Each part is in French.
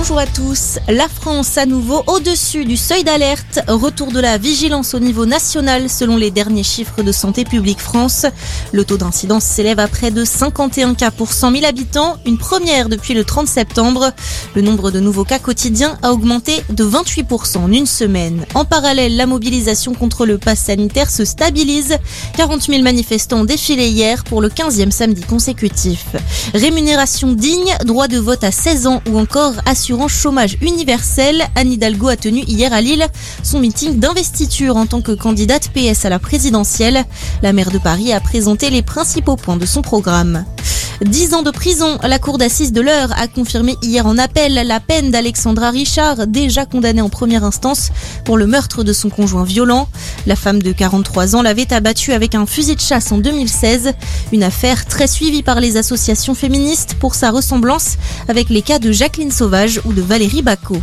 Bonjour à tous. La France à nouveau au-dessus du seuil d'alerte. Retour de la vigilance au niveau national selon les derniers chiffres de Santé publique France. Le taux d'incidence s'élève à près de 51 cas pour 100 000 habitants, une première depuis le 30 septembre. Le nombre de nouveaux cas quotidiens a augmenté de 28% en une semaine. En parallèle, la mobilisation contre le pass sanitaire se stabilise. 40 000 manifestants ont défilé hier pour le 15e samedi consécutif. Rémunération digne, droit de vote à 16 ans ou encore assurance chômage universel. Anne Hidalgo a tenu hier à Lille son meeting d'investiture en tant que candidate PS à la présidentielle. La maire de Paris a présenté les principaux points de son programme. 10 ans de prison. La cour d'assises de l'heure a confirmé hier en appel la peine d'Alexandra Richard, déjà condamnée en première instance pour le meurtre de son conjoint violent. La femme de 43 ans l'avait abattue avec un fusil de chasse en 2016. Une affaire très suivie par les associations féministes pour sa ressemblance avec les cas de Jacqueline Sauvage ou de Valérie Bacot.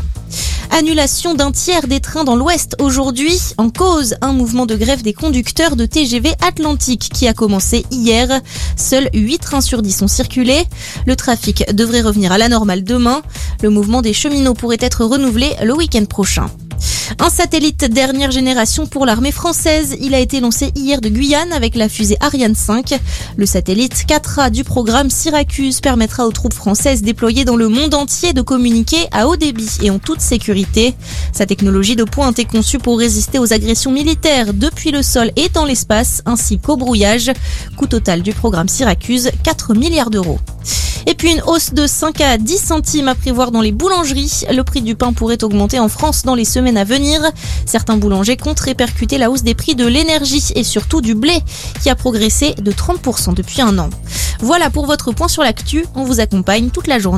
Annulation d'un tiers des trains dans l'Ouest aujourd'hui. En cause, un mouvement de grève des conducteurs de TGV Atlantique qui a commencé hier. Seuls 8 trains sur 10 ont circulé. Le trafic devrait revenir à la normale demain. Le mouvement des cheminots pourrait être renouvelé le week-end prochain. Un satellite dernière génération pour l'armée française. Il a été lancé hier de Guyane avec la fusée Ariane 5. Le satellite 4A du programme Syracuse permettra aux troupes françaises déployées dans le monde entier de communiquer à haut débit et en toute sécurité. Sa technologie de pointe est conçue pour résister aux agressions militaires depuis le sol et dans l'espace ainsi qu'au brouillage. Coût total du programme Syracuse 4 milliards d'euros. Et puis une hausse de 5 à 10 centimes à prévoir dans les boulangeries. Le prix du pain pourrait augmenter en France dans les semaines à venir. Certains boulangers comptent répercuter la hausse des prix de l'énergie et surtout du blé qui a progressé de 30% depuis un an. Voilà pour votre point sur l'actu. On vous accompagne toute la journée.